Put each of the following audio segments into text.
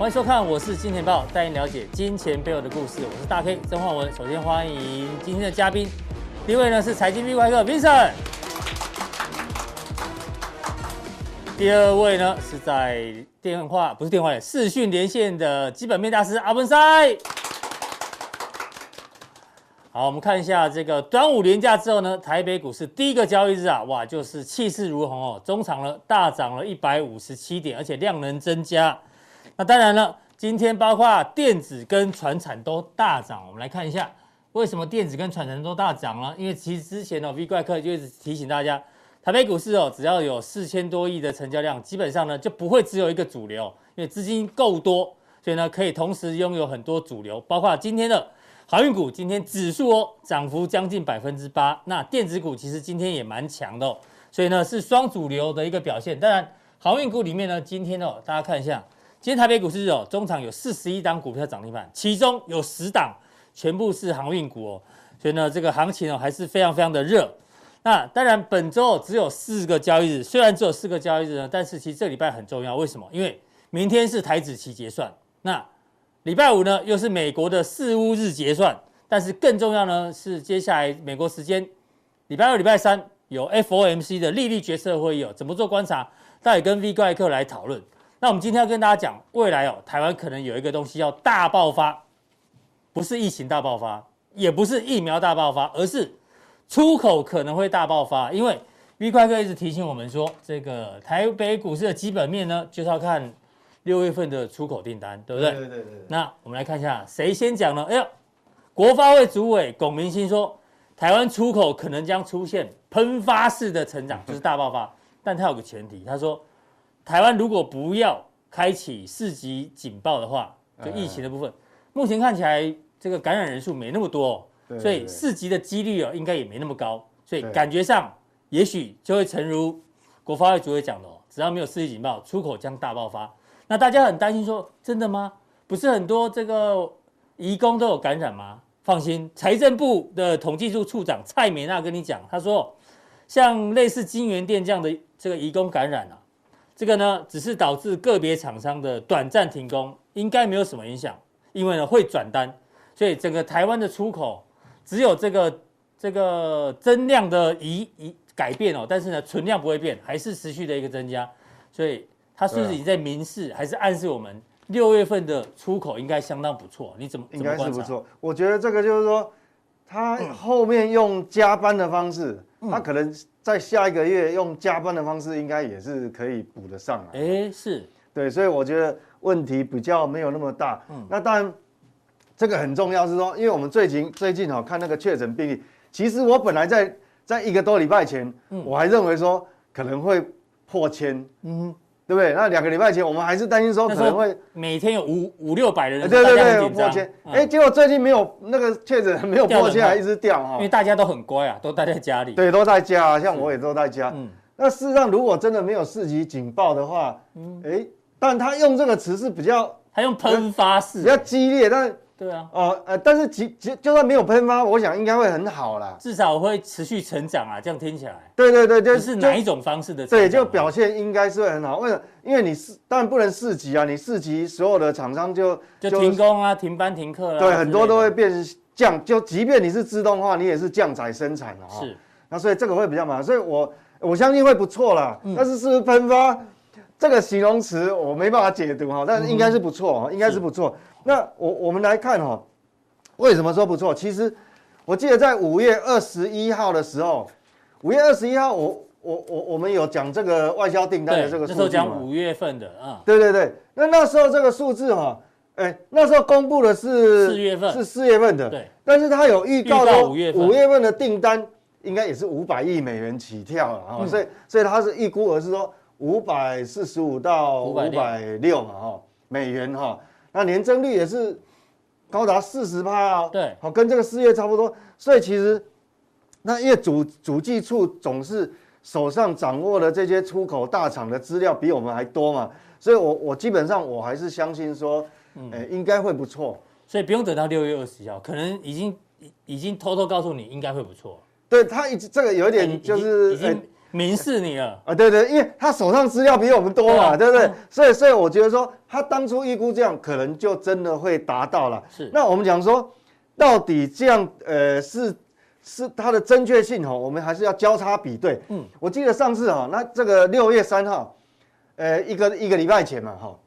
欢迎收看，我是金钱爆，带您了解金钱背后的故事。我是大 K 曾焕文。首先欢迎今天的嘉宾，第一位呢是财经 V 怪客 Vincent，第二位呢是在电话不是电话视讯连线的基本面大师阿文师。好，我们看一下这个端午连假之后呢，台北股市第一个交易日啊，哇，就是气势如虹哦，中场呢大涨了一百五十七点，而且量能增加。那当然了，今天包括电子跟船产都大涨。我们来看一下，为什么电子跟船产都大涨呢？因为其实之前呢，V 怪客就一直提醒大家，台北股市哦，只要有四千多亿的成交量，基本上呢就不会只有一个主流，因为资金够多，所以呢可以同时拥有很多主流。包括今天的航运股，今天指数哦涨幅将近百分之八。那电子股其实今天也蛮强的哦，所以呢是双主流的一个表现。当然，航运股里面呢，今天哦大家看一下。今天台北股市哦，中场有四十一档股票涨停板，其中有十档全部是航运股哦，所以呢，这个行情哦还是非常非常的热。那当然，本周只有四个交易日，虽然只有四个交易日呢，但是其实这礼拜很重要。为什么？因为明天是台指期结算，那礼拜五呢又是美国的四巫日结算，但是更重要呢是接下来美国时间礼拜二、礼拜三有 FOMC 的利率决策会议哦，怎么做观察？待会跟 V 怪客来讨论。那我们今天要跟大家讲，未来哦，台湾可能有一个东西要大爆发，不是疫情大爆发，也不是疫苗大爆发，而是出口可能会大爆发。因为 V 怪哥一直提醒我们说，这个台北股市的基本面呢，就是要看六月份的出口订单，对不对？对对对，对。那我们来看一下，谁先讲呢？哎呦，国发会主委龚明鑫说，台湾出口可能将出现喷发式的成长，就是大爆发。但他有个前提，他说。台湾如果不要开启四级警报的话，就疫情的部分，目前看起来这个感染人数没那么多，所以四级的几率哦应该也没那么高，所以感觉上也许就会诚如国发会主委讲的哦，只要没有四级警报，出口将大爆发。那大家很担心说，真的吗？不是很多这个移工都有感染吗？放心，财政部的统计处处长蔡美娜跟你讲，他说像类似金源店这样的这个移工感染啊。这个呢，只是导致个别厂商的短暂停工，应该没有什么影响，因为呢会转单，所以整个台湾的出口只有这个这个增量的移移改变哦，但是呢存量不会变，还是持续的一个增加，所以它是不是已经在明示，还是暗示我们六月份的出口应该相当不错？你怎么应该是不错？我觉得这个就是说，他后面用加班的方式，它、嗯、可能。在下一个月用加班的方式，应该也是可以补得上来。哎，是对，所以我觉得问题比较没有那么大。嗯，那当然，这个很重要是说，因为我们最近最近哈看那个确诊病例，其实我本来在在一个多礼拜前，嗯，我还认为说可能会破千。嗯。对不对？那两个礼拜前，我们还是担心说可能会每天有五五六百人，对对对，破千。哎，结果最近没有那个确诊没有破千，还一直掉哈。因为大家都很乖啊，都待在家里。对，都在家，像我也都在家。嗯。那事实上，如果真的没有四级警报的话，嗯，哎，但他用这个词是比较，他用喷发式，比较激烈，但。对啊，哦，呃，但是其其就算没有喷发，我想应该会很好啦，至少会持续成长啊，这样听起来。对对对，就是哪一种方式的？对，就表现应该是会很好。为什么？因为你四当然不能四级啊，你四级所有的厂商就就停工啊，停班停课啊。对，很多都会变降，就即便你是自动化，你也是降载生产了啊。是，那所以这个会比较麻烦，所以我我相信会不错啦。嗯、但是是不是喷发这个形容词我没办法解读哈，但是应该是不错，应该是不错。那我我们来看哈。为什么说不错？其实我记得在五月二十一号的时候，五月二十一号我，我我我我们有讲这个外销订单的这个数字？那时候讲五月份的啊。对对对，那那时候这个数字哈，哎，那时候公布的是四月份，是四月份的。对。但是他有预告到，五月五月份的订单应该也是五百亿美元起跳了哈，嗯、所以所以他是预估额是说五百四十五到五百六嘛哈美元哈，那年增率也是。高达四十趴啊！对，好，跟这个四月差不多。所以其实，那因为主主计处总是手上掌握的这些出口大厂的资料比我们还多嘛，所以我我基本上我还是相信说，嗯、欸，应该会不错。所以不用等到六月二十号，可能已经已经偷偷告诉你应该会不错。对他已经这个有一点就是。欸明示你了 啊，对对，因为他手上资料比我们多嘛，对不对？所以所以我觉得说，他当初预估这样，可能就真的会达到了。是，那我们讲说，到底这样呃是是它的正确性哈，我们还是要交叉比对。嗯，我记得上次哈，那这个六月三号，呃，一个一个礼拜前嘛哈，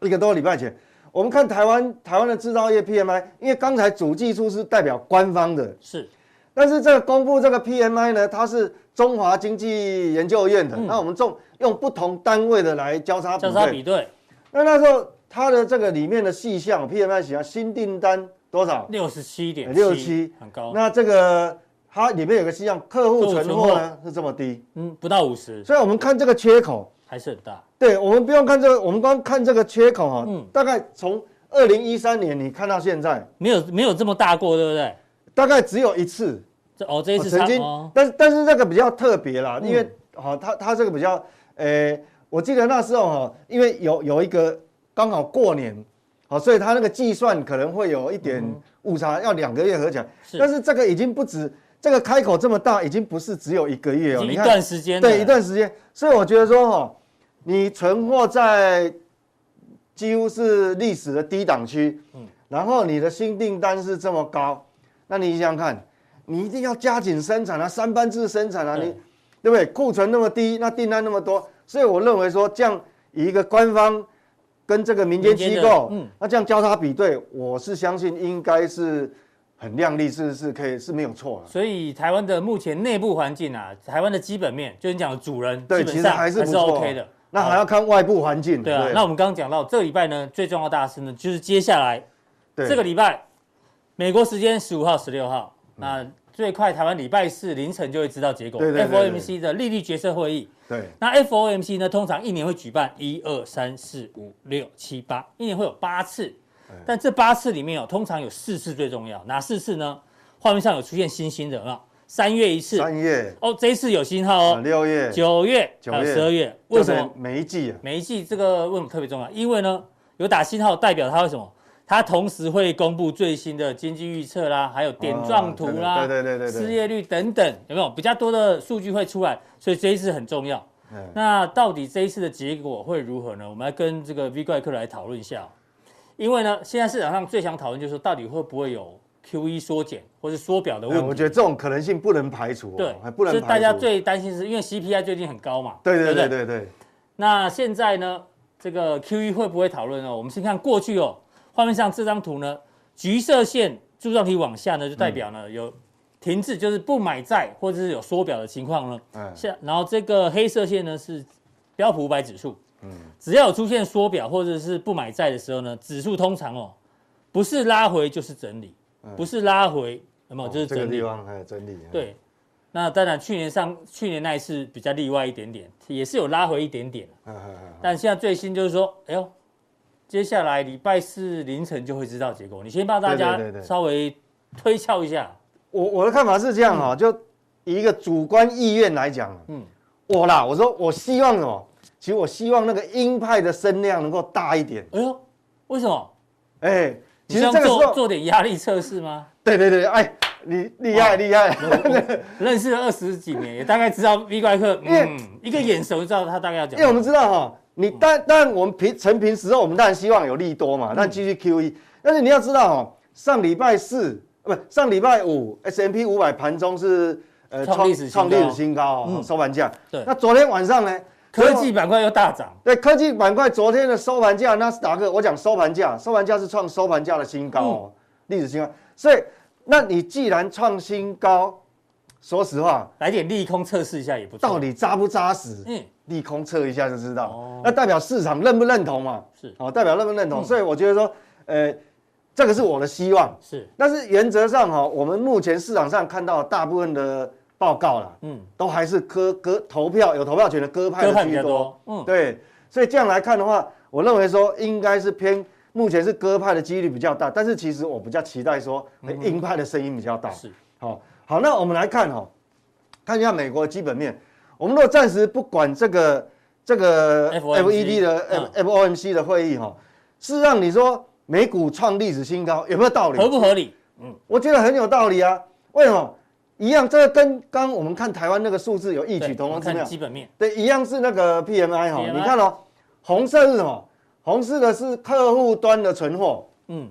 一个多礼拜前，我们看台湾台湾的制造业 PMI，因为刚才主计处是代表官方的，是。但是这个公布这个 PMI 呢，它是中华经济研究院的，嗯、那我们用用不同单位的来交叉比对。交叉比对。那那时候它的这个里面的细项 PMI 写新订单多少？六十七点六十七，很高。那这个它里面有个细项，客户存货呢是这么低，嗯，不到五十。所以我们看这个缺口还是很大。对，我们不用看这个，我们光看这个缺口哈，嗯，大概从二零一三年你看到现在，没有没有这么大过，对不对？大概只有一次，这哦这一次曾经，但是但是这个比较特别啦，因为好，它它这个比较，呃，我记得那时候哈，因为有有一个刚好过年，好，所以它那个计算可能会有一点误差，要两个月合起来，但是这个已经不止，这个开口这么大，已经不是只有一个月哦，一段时间，对，一段时间，所以我觉得说哈，你存货在几乎是历史的低档区，嗯，然后你的新订单是这么高。那你想想看，你一定要加紧生产啊，三班制生产啊，你对不对？库存那么低，那订单那么多，所以我认为说，这样以一个官方跟这个民间机构，嗯，那这样交叉比对，我是相信应该是很亮丽，是是可以是没有错的。所以台湾的目前内部环境啊，台湾的基本面，就是你讲的主人，对，其实还是不是 OK 的。那还要看外部环境。对啊，那我们刚刚讲到这个礼拜呢，最重要的大事呢，就是接下来这个礼拜。美国时间十五号、十六号，那最快台湾礼拜四凌晨就会知道结果。FOMC 的利率决策会议。对。那 FOMC 呢，通常一年会举办一二三四五六七八，一年会有八次。但这八次里面有，通常有四次最重要，哪四次呢？画面上有出现星星的啊，三月一次。三月。哦，这一次有星号哦。六月。九月。九月。十二月。为什么？每一季啊。每一季这个为什么特别重要？因为呢，有打星号代表它为什么？它同时会公布最新的经济预测啦，还有点状图啦，对对对对，失业率等等，有没有比较多的数据会出来？所以这一次很重要。那到底这一次的结果会如何呢？我们来跟这个 V 怪客来讨论一下。因为呢，现在市场上最想讨论就是说，到底会不会有 QE 缩减或是缩表的问题？我觉得这种可能性不能排除。对，不能排除。是大家最担心是因为 CPI 最近很高嘛？对对对对对。那现在呢，这个 QE 会不会讨论呢？我们先看过去哦。画面上这张图呢，橘色线柱状体往下呢，就代表呢有停滞，就是不买债或者是有缩表的情况呢。嗯。下，然后这个黑色线呢是标普五百指数。嗯。只要有出现缩表或者是不买债的时候呢，指数通常哦，不是拉回就是整理，不是拉回，有没有？就是整理。这个地方还有整理。对。那当然，去年上去年那一次比较例外一点点，也是有拉回一点点。嗯嗯嗯。但现在最新就是说，哎呦。接下来礼拜四凌晨就会知道结果。你先帮大家稍微推敲一下。我我的看法是这样哈，就以一个主观意愿来讲，嗯，我啦，我说我希望什么？其实我希望那个鹰派的声量能够大一点。哎呦，为什么？哎，其实这个时候做点压力测试吗？对对对，哎，你厉害厉害，认识了二十几年，也大概知道 V 怪客，嗯，一个眼熟就知道他大概要讲。因为我们知道哈。你但但，我们平成平时候，我们当然希望有利多嘛，但继续 QE。但是你要知道哦，上礼拜四不上礼拜五，S M P 五百盘中是呃创创历史新高哦，收盘价。对。那昨天晚上呢？科技板块又大涨。对，科技板块昨天的收盘价，纳斯达克，我讲收盘价，收盘价是创收盘价的新高哦，历史新高。所以，那你既然创新高，说实话，来点利空测试一下也不错。到底扎不扎实？嗯。利空测一下就知道，哦、那代表市场认不认同嘛？是，哦，代表认不认同，嗯、所以我觉得说，呃，这个是我的希望。是，但是原则上哈，我们目前市场上看到大部分的报告啦，嗯，都还是鸽鸽投票有投票权的鸽派的居多。多嗯，对，所以这样来看的话，我认为说应该是偏目前是鸽派的几率比较大，但是其实我比较期待说鹰派的声音比较大。是，好，好，那我们来看哈，看一下美国的基本面。我们如果暂时不管这个这个 FED 的 FOMC 的会议哈，是让你说美股创历史新高有没有道理？合不合理？嗯，我觉得很有道理啊。为什么？一样，这个跟刚刚我们看台湾那个数字有异曲同工之妙。基本面对，一样是那个 PMI 哈，你看哦，红色是什么？红色的是客户端的存货。嗯，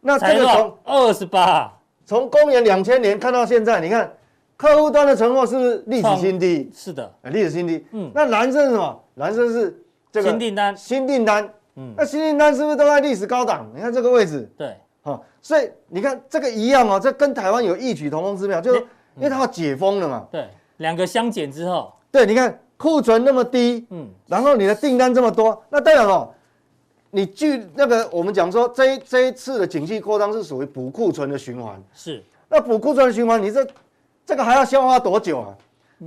那这个从二十八，从公元两千年看到现在，你看客户端的存货是不是历史新低？是的，历史新低。嗯，那蓝色是什么？蓝色是这个新订单。新订单。嗯，那新订单是不是都在历史高档？你看这个位置。对。好，所以你看这个一样哦，这跟台湾有异曲同工之妙，就是因为它要解封了嘛。对，两个相减之后，对，你看库存那么低，嗯，然后你的订单这么多，那代表哦，你据那个我们讲说，这一这一次的景气扩张是属于补库存的循环。是，那补库存的循环，你这这个还要消化多久啊？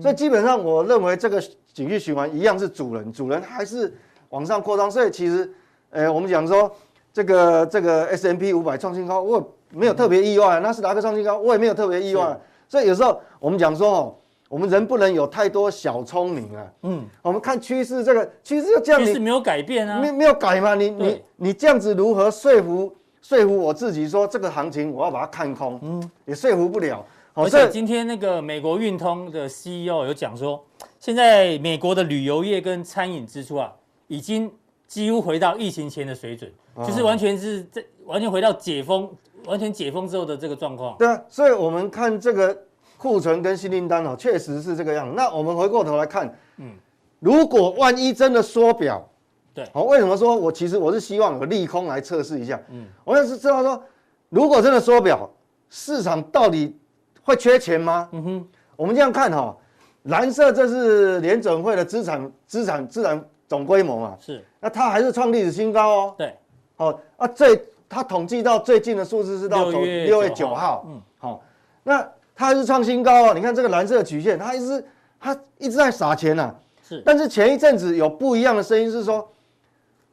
所以基本上我认为这个景气循环一样是主人，主人还是往上扩张。所以其实，呃，我们讲说。这个这个 S M P 五百创新高，我也没有特别意外。纳斯达克创新高，我也没有特别意外。所以有时候我们讲说哦，我们人不能有太多小聪明啊。嗯，我们看趋势，这个趋势就这样，趋势没有改变啊，没没有改嘛？你你你这样子如何说服说服我自己说这个行情我要把它看空？嗯，也说服不了。而且今天那个美国运通的 CEO 有讲说，现在美国的旅游业跟餐饮支出啊，已经几乎回到疫情前的水准。就是完全是在完全回到解封，完全解封之后的这个状况。对啊，所以我们看这个库存跟新订单哦，确实是这个样。那我们回过头来看，嗯，如果万一真的缩表，对，好，为什么说我其实我是希望有利空来测试一下？嗯，我要是知道说，如果真的缩表，市场到底会缺钱吗？嗯哼，我们这样看哈，蓝色这是联准会的资产资产资产总规模嘛？是，那它还是创历史新高哦。对。哦啊，最它统计到最近的数字是到六月六月九号，嗯，好，那它还是创新高哦。你看这个蓝色的曲线，它一直它一直在撒钱呐、啊，是。但是前一阵子有不一样的声音是说，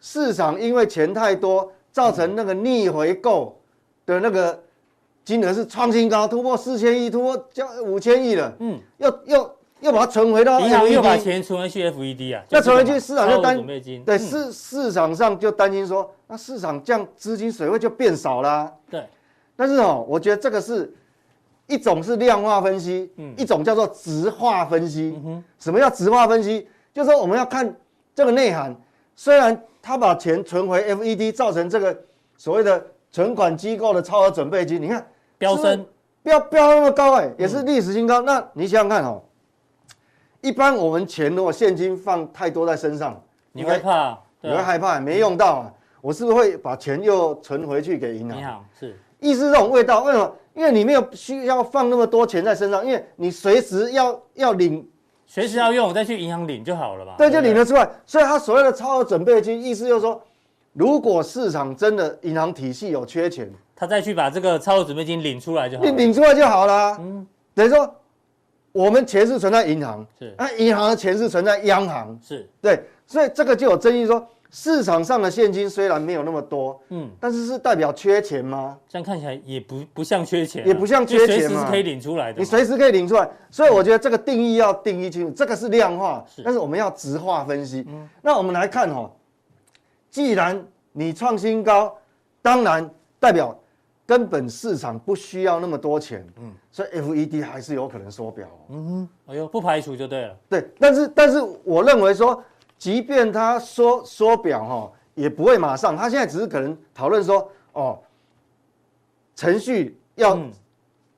市场因为钱太多，造成那个逆回购的那个金额是创新高，突破四千亿，突破将五千亿了，嗯，又又。又把它存回到银行，又把钱存回去 FED 啊，那存回去市场就担对市市场上就担心说，那市场这样资金水位就变少啦。对，但是哦，我觉得这个是一种是量化分析，一种叫做质化分析。什么叫质化分析？就是说我们要看这个内涵。虽然他把钱存回 FED，造成这个所谓的存款机构的超额准备金，你看飙升，飙飙那么高哎，也是历史新高。那你想想看哦。一般我们钱如果现金放太多在身上，你会怕，你会害怕，没用到啊，我是不是会把钱又存回去给银行？银行是，意思是这种味道，为什么？因为你没有需要放那么多钱在身上，因为你随时要要领，随时要用，再去银行领就好了嘛。对，就领得出来。所以他所谓的超额准备金，意思就是说，如果市场真的银行体系有缺钱，他再去把这个超额准备金领出来就好。你领出来就好了。嗯，等于说。我们钱是存在银行，是那银行的钱是存在央行，是对，所以这个就有争议，说市场上的现金虽然没有那么多，嗯，但是是代表缺钱吗？这样看起来也不不像缺钱，也不像缺钱嘛，随时可以领出来的，你随时可以领出来，所以我觉得这个定义要定义清楚，这个是量化，但是我们要直化分析。那我们来看哈，既然你创新高，当然代表。根本市场不需要那么多钱，嗯，所以 FED 还是有可能缩表，嗯哼，哎呦，不排除就对了，对，但是但是我认为说，即便他缩缩表哈，也不会马上，他现在只是可能讨论说，哦，程序要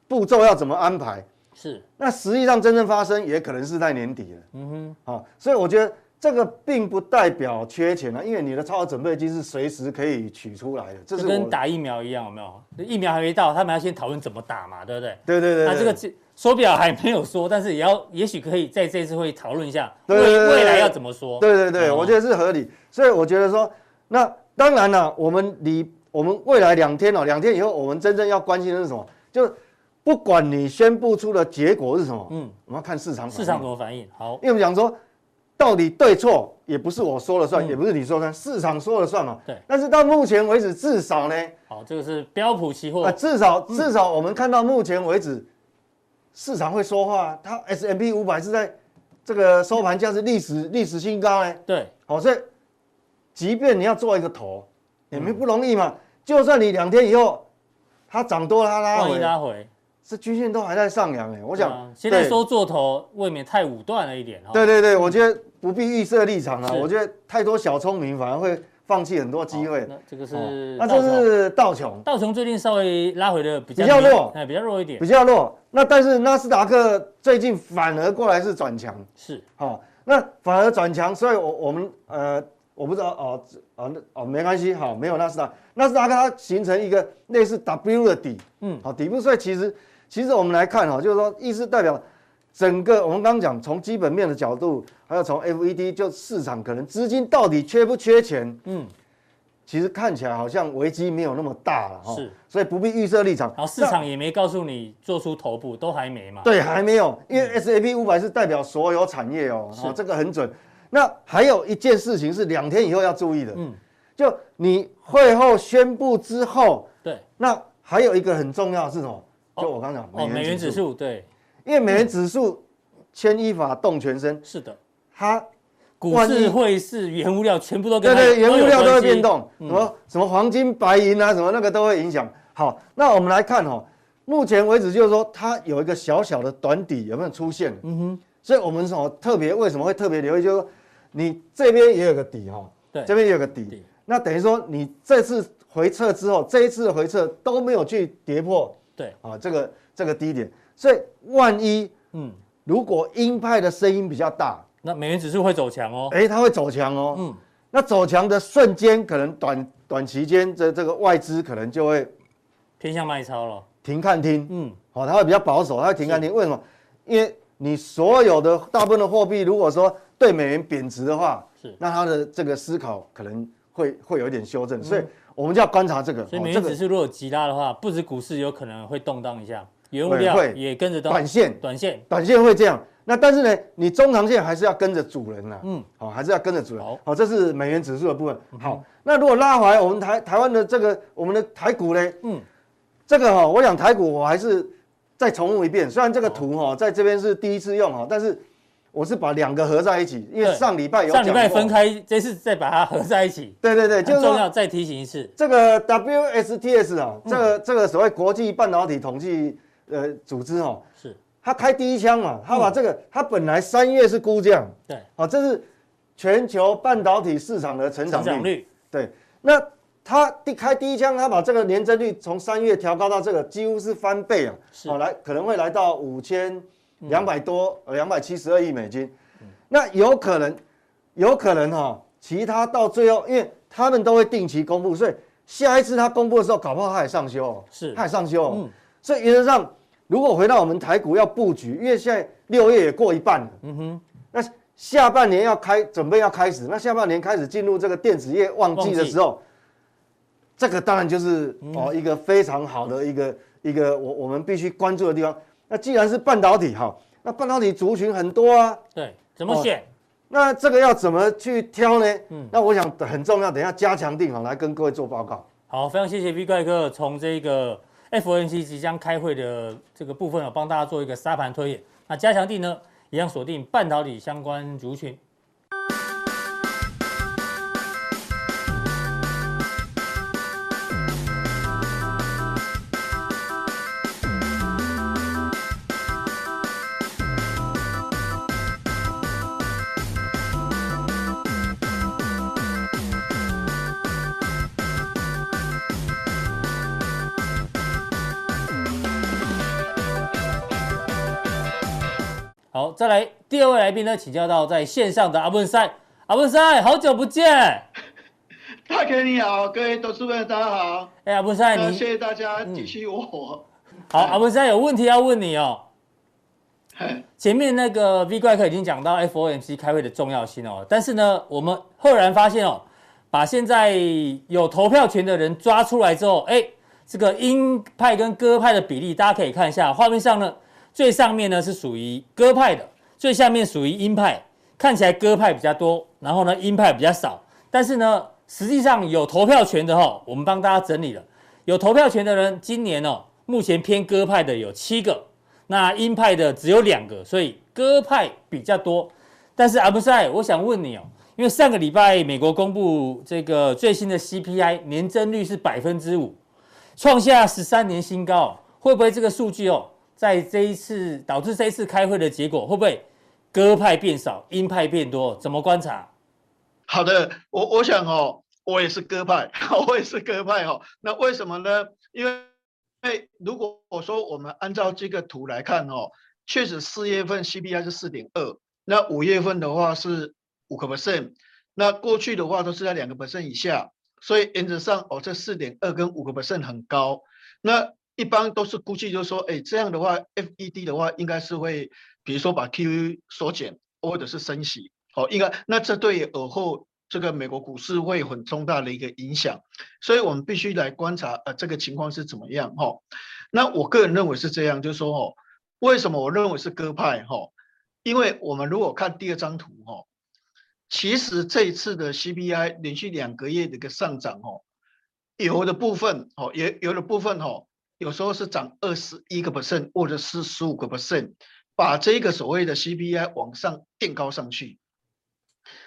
步骤要怎么安排，是，那实际上真正发生也可能是在年底了，嗯哼，好，所以我觉得。这个并不代表缺钱啊，因为你的超额准备金是随时可以取出来的。这是跟打疫苗一样，有没有？疫苗还没到，他们要先讨论怎么打嘛，对不对？对对对。那这个缩表还没有说，但是也要，也许可以在这次会讨论一下未未来要怎么说。对对对，我觉得是合理。所以我觉得说，那当然了，我们离我们未来两天哦，两天以后我们真正要关心的是什么？就不管你宣布出的结果是什么，嗯，我们要看市场市场怎么反应。好，因为我们讲说。到底对错也不是我说了算，嗯、也不是你说了算，市场说了算嘛。对。但是到目前为止，至少呢，好，这个是标普期货。啊，至少至少我们看到目前为止，市场会说话。它 S M P 五百是在这个收盘价是历史历史新高呢。对。好，所以即便你要做一个头，也没不容易嘛。嗯、就算你两天以后它涨多了，它拉回，拉回，这均线都还在上扬哎，我想、啊、现在说做头未免太武断了一点对对对，我觉得不必预设立场啊，我觉得太多小聪明反而会放弃很多机会。那这个是，那这是道琼，道琼最近稍微拉回的比较比较弱，哎，比较弱一点，比较弱。那但是纳斯达克最近反而过来是转强，是，好，那反而转强，所以我我们呃。我不知道哦，哦，哦，没关系，好，没有纳斯达克，纳斯达克它形成一个类似 W 的底，嗯，好，底部，所以其实其实我们来看哈，就是说意思代表整个我们刚刚讲从基本面的角度，还有从 FED 就市场可能资金到底缺不缺钱，嗯，其实看起来好像危机没有那么大了哈，是，所以不必预设立场，然后市场也没告诉你做出头部，都还没嘛，对，还没有，因为 S A P 五百是代表所有产业哦，哦，这个很准。那还有一件事情是两天以后要注意的，嗯，就你会后宣布之后，对，那还有一个很重要的是什么？就我刚刚讲，哦，美元指数，对，因为美元指数牵一发动全身，是的，它股市、汇市、原物料全部都对对，原物料都会变动，什么什么黄金、白银啊，什么那个都会影响。好，那我们来看哦，目前为止就是说它有一个小小的短底有没有出现？嗯哼，所以我们说特别为什么会特别留意，就是说。你这边也有个底哈，对，这边也有个底，那等于说你这次回撤之后，这一次的回撤都没有去跌破，对，啊，这个这个低点，所以万一，嗯，如果鹰派的声音比较大，那美元指数会走强哦，哎，它会走强哦，嗯，那走强的瞬间，可能短短期间这这个外资可能就会偏向卖超了，停看听，嗯，好，它会比较保守，它会停看听，为什么？因为你所有的大部分的货币，如果说对美元贬值的话，是。那它的这个思考可能会会有一点修正，嗯、所以我们就要观察这个。所以美元指数如果急拉的话，不止股市有可能会动荡一下，原物料也跟着。短线，短线，短线会这样。那但是呢，你中长线还是要跟着主人呐。嗯，好，还是要跟着主人。好，好，这是美元指数的部分。好，那如果拉回来，我们台台湾的这个我们的台股呢？嗯，这个哈，我想台股我还是。再重复一遍，虽然这个图哈在这边是第一次用哈，但是我是把两个合在一起，因为上礼拜有上礼拜分开，这次再把它合在一起。对对对，就是重要再提醒一次，这个 WSTS 啊，这个这个所谓国际半导体统计呃组织哦，是。他开第一枪嘛，他把这个他本来三月是估价，对，啊，这是全球半导体市场的成长率，对，那。他第开第一枪，他把这个年增率从三月调高到这个几乎是翻倍啊，好来可能会来到五千两百多呃两百七十二亿美金，那有可能有可能哈，其他到最后，因为他们都会定期公布，所以下一次他公布的时候，搞不好他也上修，是，他也上修，嗯，所以原则上，如果回到我们台股要布局，因为现在六月也过一半了，嗯哼，那下半年要开准备要开始，那下半年开始进入这个电子业旺季的时候。这个当然就是哦，一个非常好的一个一个我我们必须关注的地方。那既然是半导体哈，那半导体族群很多啊，对，怎么选？那这个要怎么去挑呢？嗯，那我想很重要，等一下加强定好，来跟各位做报告。好，非常谢谢 V 怪哥从这个 FOMC 即将开会的这个部分啊，帮大家做一个沙盘推演。那加强地呢，一样锁定半导体相关族群。好，再来第二位来宾呢，请教到在线上的阿文赛，阿文赛，好久不见。大哥你好，各位投资朋友大家好。哎，阿文赛，你谢谢大家继续我。好，阿文赛有问题要问你哦。前面那个 V 怪客已经讲到 FOMC 开会的重要性哦，但是呢，我们赫然发现哦，把现在有投票权的人抓出来之后，哎，这个鹰派跟鸽派的比例，大家可以看一下画面上呢。最上面呢是属于鸽派的，最下面属于鹰派，看起来鸽派比较多，然后呢鹰派比较少。但是呢，实际上有投票权的哈，我们帮大家整理了，有投票权的人，今年哦，目前偏鸽派的有七个，那鹰派的只有两个，所以鸽派比较多。但是阿布赛，我想问你哦，因为上个礼拜美国公布这个最新的 CPI 年增率是百分之五，创下十三年新高，会不会这个数据哦？在这一次导致这一次开会的结果，会不会鸽派变少，鹰派变多？怎么观察？好的，我我想哦，我也是鸽派，我也是鸽派哦。那为什么呢？因为，因为如果我说我们按照这个图来看哦，确实四月份 CPI 是四点二，那五月份的话是五个 percent，那过去的话都是在两个 percent 以下。所以原则上，哦，这四点二跟五个 percent 很高。那一般都是估计，就是说，哎，这样的话，FED 的话应该是会，比如说把 QE 缩减，或者是升息，哦，应该，那这对尔后这个美国股市会很重大的一个影响。所以我们必须来观察，呃，这个情况是怎么样，哈。那我个人认为是这样，就是说，哦，为什么我认为是鸽派，哈？因为我们如果看第二张图，哈。其实这一次的 CPI 连续两个月的一个上涨哦，有的部分哦，也有的部分哦，有时候是涨二十一个 percent 或者是十五个 percent，把这个所谓的 CPI 往上垫高上去。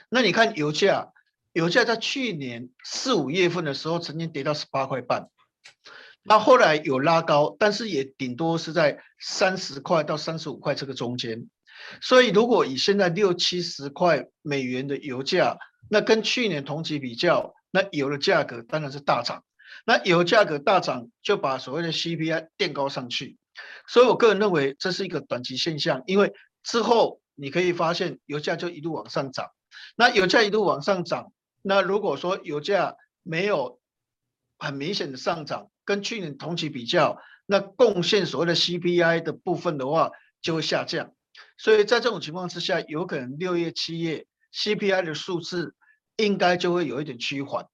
那你看油价，油价在去年四五月份的时候曾经跌到十八块半，那后来有拉高，但是也顶多是在三十块到三十五块这个中间。所以，如果以现在六七十块美元的油价，那跟去年同期比较，那油的价格当然是大涨。那油价格大涨，就把所谓的 CPI 垫高上去。所以我个人认为这是一个短期现象，因为之后你可以发现油价就一路往上涨。那油价一路往上涨，那如果说油价没有很明显的上涨，跟去年同期比较，那贡献所谓的 CPI 的部分的话，就会下降。所以在这种情况之下，有可能六月、七月 CPI 的数字应该就会有一点趋缓，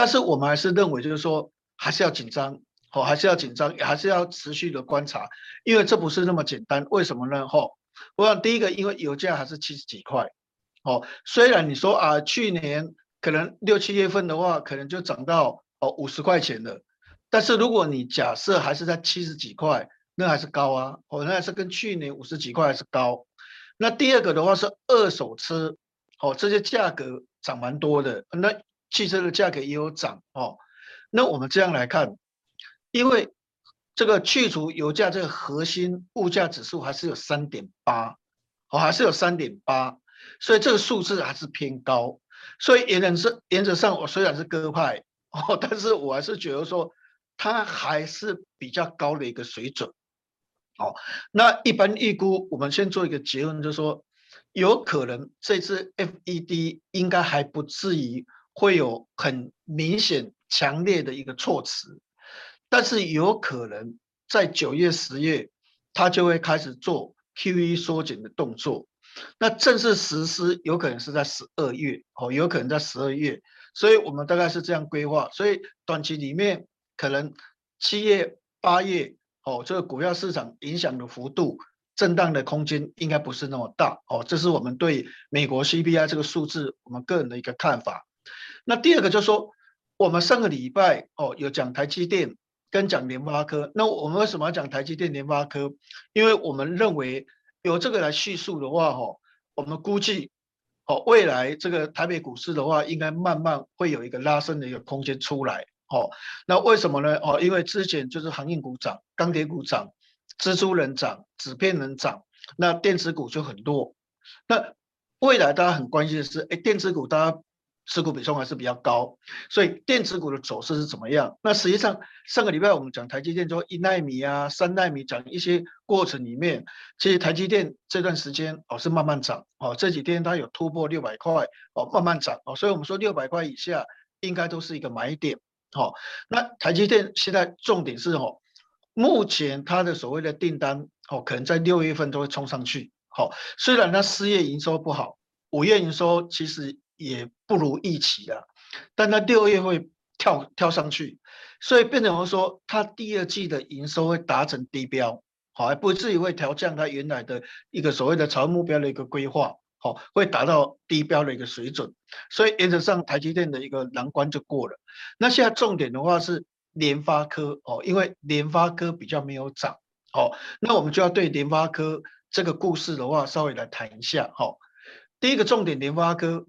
但是我们还是认为，就是说还是要紧张，哦，还是要紧张，也还是要持续的观察，因为这不是那么简单。为什么呢？吼，我想第一个，因为油价还是七十几块，哦，虽然你说啊，去年可能六七月份的话，可能就涨到哦五十块钱了，但是如果你假设还是在七十几块。那还是高啊，哦，那还是跟去年五十几块还是高。那第二个的话是二手车，哦，这些价格涨蛮多的。那汽车的价格也有涨哦。那我们这样来看，因为这个去除油价这个核心物价指数还是有三点八，哦，还是有三点八，所以这个数字还是偏高。所以原则是原则上，我虽然是鸽派哦，但是我还是觉得说它还是比较高的一个水准。哦，那一般预估，我们先做一个结论，就是说，有可能这次 FED 应该还不至于会有很明显、强烈的一个措辞，但是有可能在九月、十月，它就会开始做 QE 缩减的动作。那正式实施有可能是在十二月，哦，有可能在十二月，所以我们大概是这样规划。所以短期里面可能七月、八月。哦，这个股票市场影响的幅度、震荡的空间应该不是那么大。哦，这是我们对美国 CPI 这个数字我们个人的一个看法。那第二个就是说，我们上个礼拜哦有讲台积电跟讲联发科。那我们为什么要讲台积电、联发科？因为我们认为有这个来叙述的话，哦，我们估计哦未来这个台北股市的话，应该慢慢会有一个拉升的一个空间出来。哦，那为什么呢？哦，因为之前就是航运股涨，钢铁股涨，蜘蛛人涨，纸片人涨，那电子股就很多。那未来大家很关心的是，哎，电子股大家持股比重还是比较高，所以电子股的走势是怎么样？那实际上上个礼拜我们讲台积电说一奈米啊、三奈米讲一些过程里面，其实台积电这段时间哦是慢慢涨，哦这几天它有突破六百块，哦慢慢涨，哦所以我们说六百块以下应该都是一个买点。好，那台积电现在重点是哦，目前它的所谓的订单哦，可能在六月份都会冲上去。好，虽然它四月营收不好，五月营收其实也不如预期啊，但它六月会跳跳上去，所以变成说它第二季的营收会达成低标，好，还不至于会调降它原来的一个所谓的财务目标的一个规划。好，会达到低标的一个水准，所以原则上台积电的一个难关就过了。那现在重点的话是联发科哦，因为联发科比较没有涨，哦，那我们就要对联发科这个故事的话稍微来谈一下。好，第一个重点，联发科，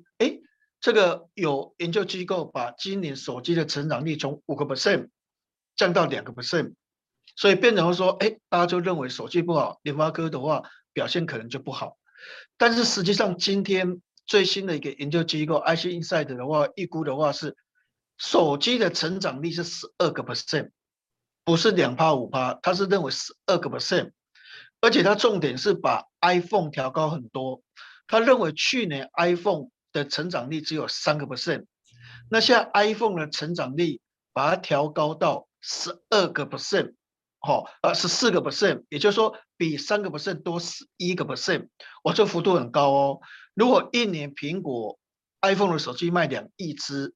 这个有研究机构把今年手机的成长率从五个 percent 降到两个 percent，所以变成说，哎，大家就认为手机不好，联发科的话表现可能就不好。但是实际上，今天最新的一个研究机构 IC Insight 的话，预估的话是手机的成长率是十二个 percent，不是两趴五趴，他是认为十二个 percent，而且他重点是把 iPhone 调高很多，他认为去年 iPhone 的成长率只有三个 percent，那现在 iPhone 的成长率把它调高到十二个 percent。好，呃，十四个 percent，也就是说比三个 percent 多十一个 percent，哇，这幅度很高哦。如果一年苹果 iPhone 的手机卖两亿只，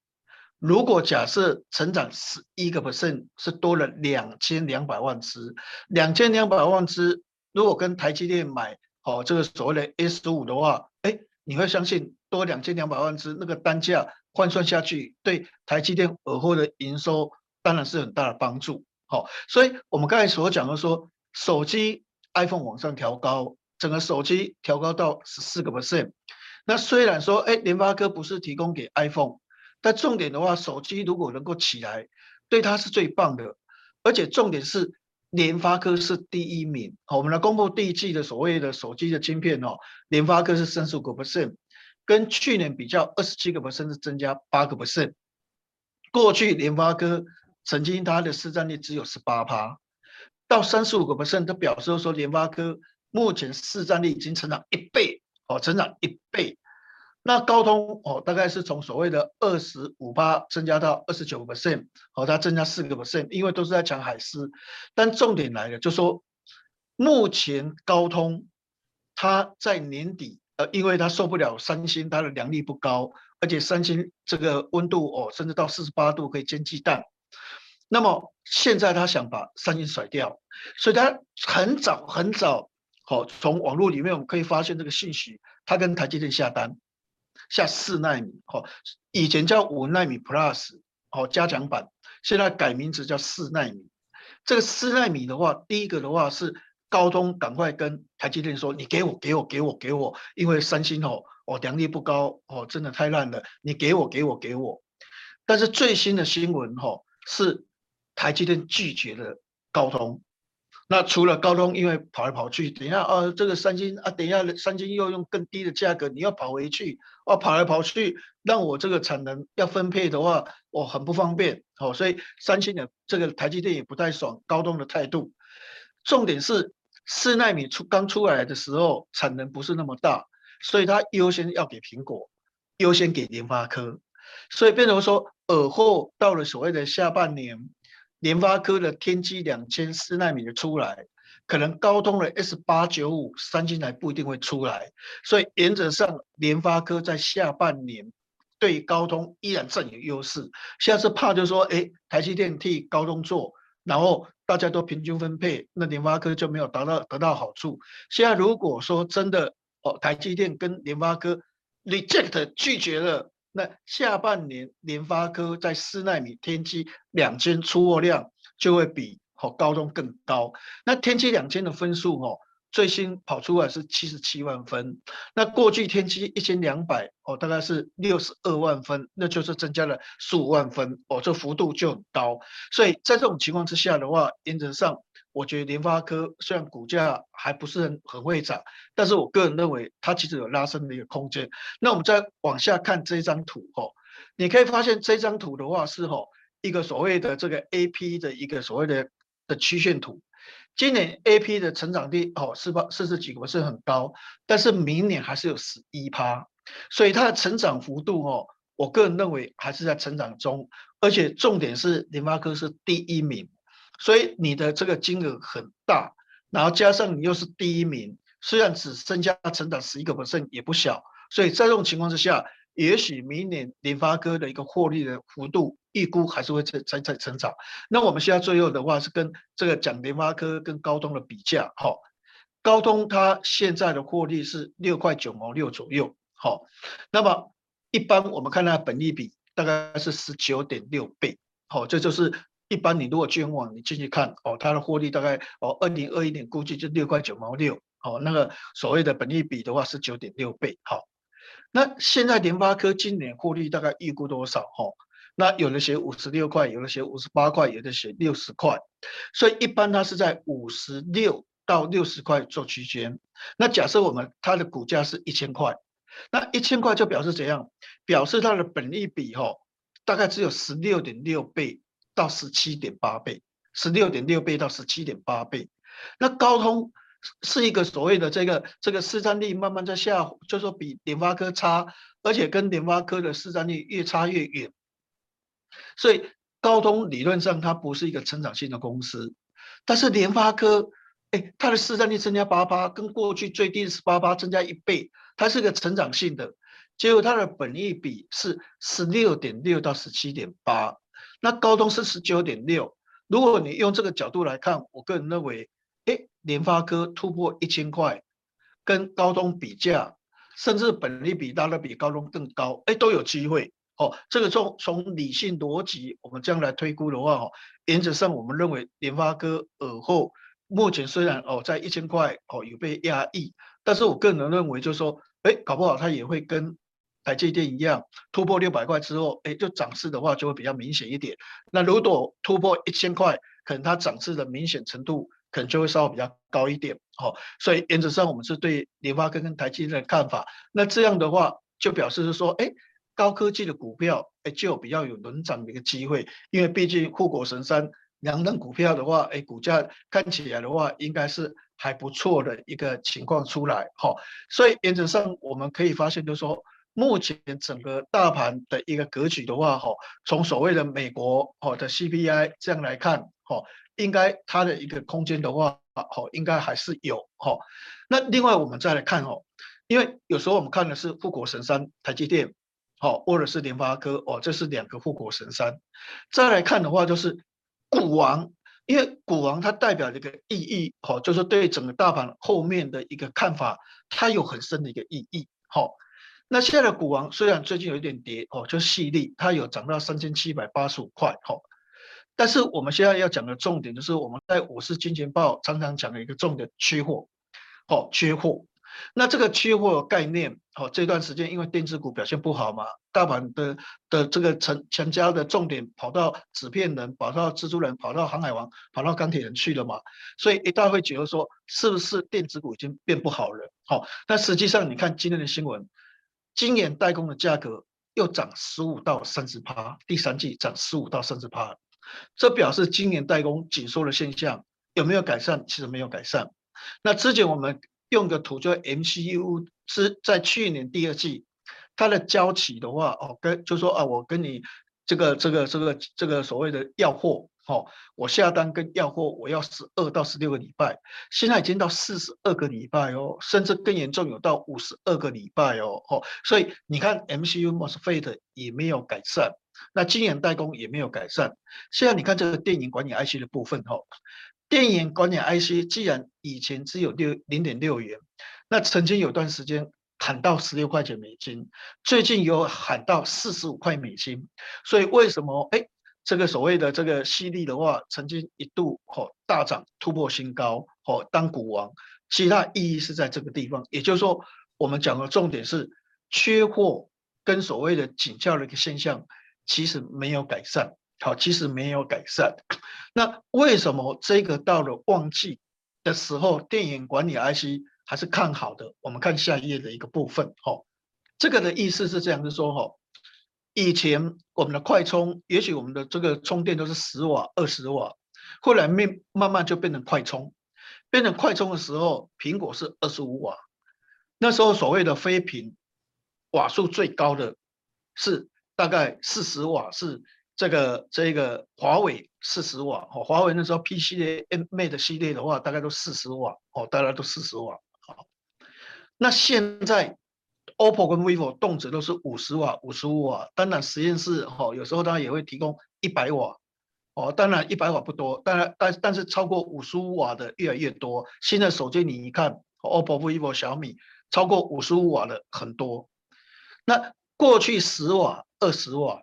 如果假设成长十一个 percent 是多了两千两百万只，两千两百万只，如果跟台积电买，好，这个所谓的 S 十五的话，哎，你会相信多两千两百万只，那个单价换算下去，对台积电尔后的营收当然是很大的帮助。好，所以我们刚才所讲的说，手机 iPhone 往上调高，整个手机调高到十四个 percent。那虽然说，哎，联发科不是提供给 iPhone，但重点的话，手机如果能够起来，对它是最棒的。而且重点是，联发科是第一名。好，我们来公布第一季的所谓的手机的晶片哦，联发科是三十五个 percent，跟去年比较，二十七个 percent 是增加八个 percent。过去联发科。曾经它的市占率只有十八趴，到三十五个 percent，它表示说联发科目前市占率已经成长一倍，哦，成长一倍。那高通哦，大概是从所谓的二十五八增加到二十九个 percent，哦，它增加四个 percent，因为都是在抢海思。但重点来了，就说目前高通它在年底，呃，因为它受不了三星，它的良率不高，而且三星这个温度哦，甚至到四十八度可以煎鸡蛋。那么现在他想把三星甩掉，所以他很早很早，好，从网络里面我们可以发现这个信息，他跟台积电下单，下四奈米，哦，以前叫五奈米 Plus，哦，加强版，现在改名字叫四奈米。这个四奈米的话，第一个的话是高通赶快跟台积电说，你给我给我给我给我，因为三星哦，哦良率不高，哦真的太烂了，你给我给我给我。但是最新的新闻哈是。台积电拒绝了高通，那除了高通，因为跑来跑去，等一下啊，这个三星啊，等一下三星又用更低的价格，你要跑回去，啊，跑来跑去，让我这个产能要分配的话，我很不方便，好，所以三星的这个台积电也不太爽高通的态度。重点是四纳米出刚出来的时候，产能不是那么大，所以它优先要给苹果，优先给联发科，所以变成说尔后到了所谓的下半年。联发科的天玑两千四奈米的出来，可能高通的 S 八九五三星台不一定会出来，所以原则上联发科在下半年对高通依然占有优势。现在是怕就是说，哎，台积电替高通做，然后大家都平均分配，那联发科就没有达到得到好处。现在如果说真的哦，台积电跟联发科 reject 拒绝了。那下半年联发科在四奈米天玑两千出货量就会比好高通更高。那天玑两千的分数哦，最新跑出来是七十七万分。那过去天玑一千两百哦，大概是六十二万分，那就是增加了十五万分哦，这幅度就很高。所以在这种情况之下的话，原则上。我觉得联发科虽然股价还不是很很会涨，但是我个人认为它其实有拉升的一个空间。那我们再往下看这张图哦，你可以发现这张图的话是哦一个所谓的这个 A P 的一个所谓的的曲线图。今年 A P 的成长率哦四八四十几个是很高，但是明年还是有十一趴，所以它的成长幅度哦，我个人认为还是在成长中，而且重点是联发科是第一名。所以你的这个金额很大，然后加上你又是第一名，虽然只增加成长十一个 percent 也不小，所以在这种情况之下，也许明年联发科的一个获利的幅度预估还是会在在在成长。那我们现在最后的话是跟这个讲联发科跟高通的比价，好，高通它现在的获利是六块九毛六左右，好，那么一般我们看它本利比大概是十九点六倍，好，这就是。一般你如果券网你进去看哦，它的获利大概哦，二零二一年估计就六块九毛六，哦，那个所谓的本益比的话是九点六倍，好，那现在联发科今年获利大概预估多少？哈，那有的写五十六块，有的写五十八块，有的写六十块，所以一般它是在五十六到六十块做区间。那假设我们它的股价是一千块，那一千块就表示怎样？表示它的本益比吼，大概只有十六点六倍到十七点八倍，十六点六倍到十七点八倍。那高通是一个所谓的这个这个市占率慢慢在下，就是说比联发科差，而且跟联发科的市占率越差越远。所以高通理论上它不是一个成长性的公司，但是联发科，哎，它的市占率增加八八，跟过去最低的十八趴增加一倍，它是个成长性的。结果它的本益比是十六点六到十七点八，那高通是十九点六。如果你用这个角度来看，我个人认为，哎，联发科突破一千块，跟高通比价，甚至本利比大概比高通更高，哎，都有机会。哦，这个从从理性逻辑，我们将来推估的话，哦，原则上我们认为联发科尔后目前虽然哦在一千块哦有被压抑，但是我个人认为就是说，哎，搞不好它也会跟台积电一样突破六百块之后，哎，就涨势的话就会比较明显一点。那如果突破一千块，可能它涨势的明显程度可能就会稍微比较高一点。哦，所以原则上我们是对联发科跟台积电的看法。那这样的话就表示是说，哎。高科技的股票，哎，就比较有轮涨的一个机会，因为毕竟护国神山两档股票的话，哎，股价看起来的话，应该是还不错的一个情况出来，哈，所以原则上我们可以发现，就是说，目前整个大盘的一个格局的话，哈，从所谓的美国哦的 CPI 这样来看，哈，应该它的一个空间的话，好，应该还是有，哈。那另外我们再来看，哦，因为有时候我们看的是护国神山台积电。好，或者是联发科哦，这是两个护国神山。再来看的话，就是股王，因为股王它代表的一个意义，好，就是对整个大盘后面的一个看法，它有很深的一个意义。好，那现在的股王虽然最近有一点跌，哦，就矽力它有涨到三千七百八十五块，哦，但是我们现在要讲的重点就是我们在我是金钱豹常常讲的一个重点，缺货，好，缺货。那这个缺货概念，好，这段时间因为电子股表现不好嘛，大盘的的这个成成交的重点跑到纸片人，跑到蜘蛛人，跑到航海王，跑到钢铁人去了嘛，所以一大家会觉得说，是不是电子股已经变不好了？好，但实际上你看今天的新闻，今年代工的价格又涨十五到三十趴，第三季涨十五到三十趴，这表示今年代工紧缩的现象有没有改善？其实没有改善。那之前我们。用个图，就 MCU 是在去年第二季，它的交期的话，哦，跟就说啊，我跟你这个这个这个这个所谓的要货，哦，我下单跟要货，我要十二到十六个礼拜，现在已经到四十二个礼拜哦，甚至更严重有到五十二个礼拜哦，哦，所以你看 MCU MOSFET 也没有改善，那晶圆代工也没有改善，现在你看这个电源管理 IC 的部分，哦。电源管理 IC 既然以前只有六零点六元，那曾经有段时间喊到十六块钱美金，最近有喊到四十五块美金，所以为什么哎这个所谓的这个矽力的话，曾经一度哦大涨突破新高哦当股王，其他意义是在这个地方，也就是说我们讲的重点是缺货跟所谓的紧俏的一个现象其实没有改善。好，其实没有改善。那为什么这个到了旺季的时候，电影管理 IC 还是看好的？我们看下一页的一个部分。哦，这个的意思是这样子说，哦，以前我们的快充，也许我们的这个充电都是十瓦、二十瓦，后来慢慢慢就变成快充，变成快充的时候，苹果是二十五瓦，那时候所谓的非屏瓦数最高的是大概四十瓦是。这个这个华为四十瓦哦，华为那时候 P 系列、Mate 系列的话，大概都四十瓦哦，大概都四十瓦。好，那现在 OPPO 跟 VIVO 动辄都是五十瓦、五十五瓦。当然实验室哈，有时候它也会提供一百瓦哦。当然一百瓦不多，当然但但是超过五十五瓦的越来越多。现在手机你一看，OPPO、VIVO、小米超过五十五瓦的很多。那过去十瓦、二十瓦。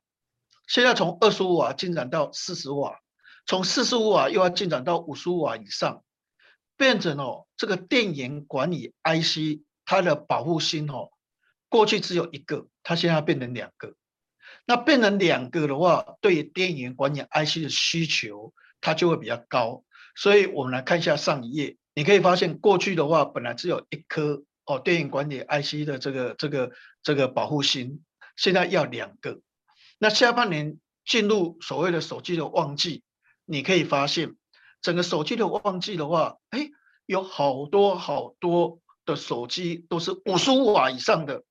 现在从二十五瓦进展到四十瓦，从四十五瓦又要进展到五十五瓦以上，变成哦，这个电源管理 IC 它的保护芯哦，过去只有一个，它现在变成两个。那变成两个的话，对于电源管理 IC 的需求它就会比较高。所以我们来看一下上一页，你可以发现过去的话本来只有一颗哦，电源管理 IC 的这个这个这个保护芯，现在要两个。那下半年进入所谓的手机的旺季，你可以发现整个手机的旺季的话，哎，有好多好多的手机都是五十五瓦以上的。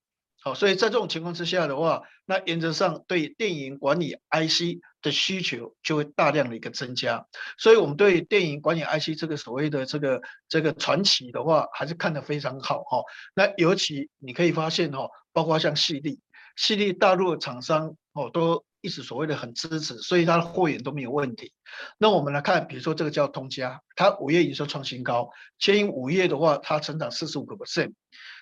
好，所以在这种情况之下的话，那原则上对电影管理 IC 的需求就会大量的一个增加，所以我们对电影管理 IC 这个所谓的这个这个传奇的话，还是看得非常好哈。那尤其你可以发现哈，包括像矽力，矽力大陆的厂商哦都一直所谓的很支持，所以它的货源都没有问题。那我们来看，比如说这个叫通家，它五月营收创新高，前五月的话它成长四十五个 percent。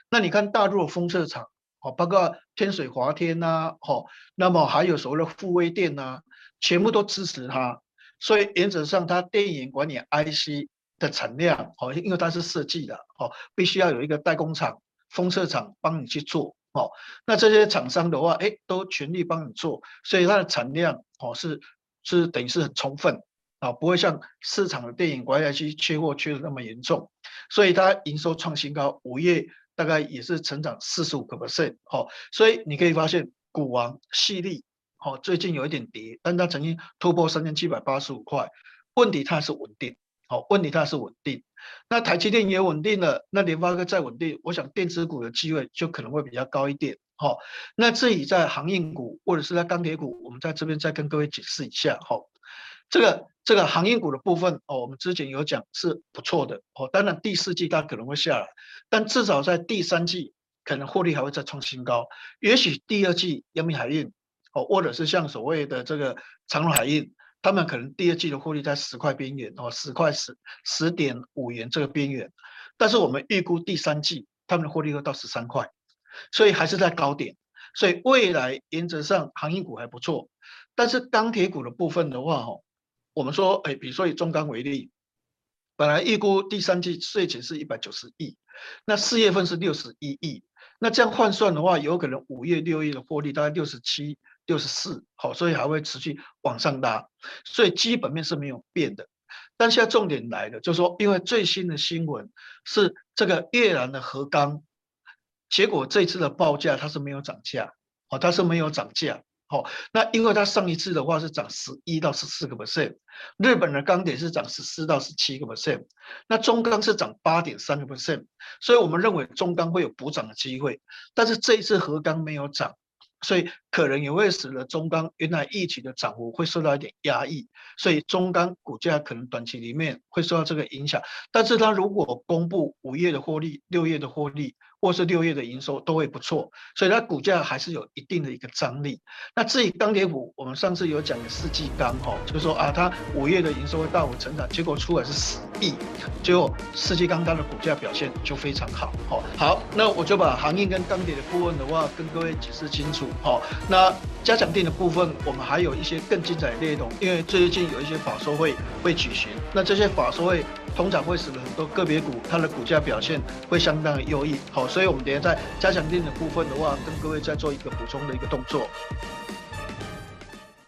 那你看大陆的封测厂。哦，包括天水华天呐，哦，那么还有所谓的富威电呐，全部都支持它。所以原则上，它电源管理 IC 的产量，哦，因为它是设计的，哦，必须要有一个代工厂、封测厂帮你去做，哦，那这些厂商的话，哎，都全力帮你做，所以它的产量，哦，是是等于是很充分，啊，不会像市场的电源管理 IC 缺货缺的那么严重，所以它营收创新高，五月。大概也是成长四十五个 percent，好，所以你可以发现，股王矽力，好，最近有一点跌，但它曾经突破三千七百八十五块，问题它是稳定，好，问题它是稳定，那台积电也稳定了，那联发科再稳定，我想电子股的机会就可能会比较高一点，好，那至于在航运股或者是在钢铁股，我们在这边再跟各位解释一下，好。这个这个航运股的部分哦，我们之前有讲是不错的哦。当然第四季它可能会下来，但至少在第三季可能获利还会再创新高。也许第二季阳明海运哦，或者是像所谓的这个长荣海运，他们可能第二季的获利在十块边缘哦，十块十十点五元这个边缘。但是我们预估第三季他们的获利会到十三块，所以还是在高点。所以未来原则上航运股还不错，但是钢铁股的部分的话哦。我们说，哎，比如说以中钢为例，本来预估第三季税前是一百九十亿，那四月份是六十一亿，那这样换算的话，有可能五月、六月的获利大概六十七、六十四，好，所以还会持续往上拉，所以基本面是没有变的。但现在重点来了，就是说，因为最新的新闻是这个越南的河钢，结果这次的报价它是没有涨价，哦，它是没有涨价。好，那因为它上一次的话是涨十一到十四个 percent，日本的钢铁是涨十四到十七个 percent，那中钢是涨八点三个 percent，所以我们认为中钢会有补涨的机会，但是这一次合钢没有涨，所以可能也会使得中钢原来预期的涨幅会受到一点压抑，所以中钢股价可能短期里面会受到这个影响，但是它如果公布五月的获利、六月的获利。或是六月的营收都会不错，所以它股价还是有一定的一个张力。那至于钢铁股，我们上次有讲的世纪钢哈，就是说啊，它五月的营收会大幅成长，结果出来是十亿，结果世纪钢它的股价表现就非常好。好，好，那我就把航运跟钢铁的部分的话跟各位解释清楚。好，那加强錠的部分，我们还有一些更精彩的内容，因为最近有一些法说会会举行，那这些法说会。通常会使得很多个别股它的股价表现会相当的优异，好，所以我们等下在加强练的部分的话，跟各位再做一个补充的一个动作。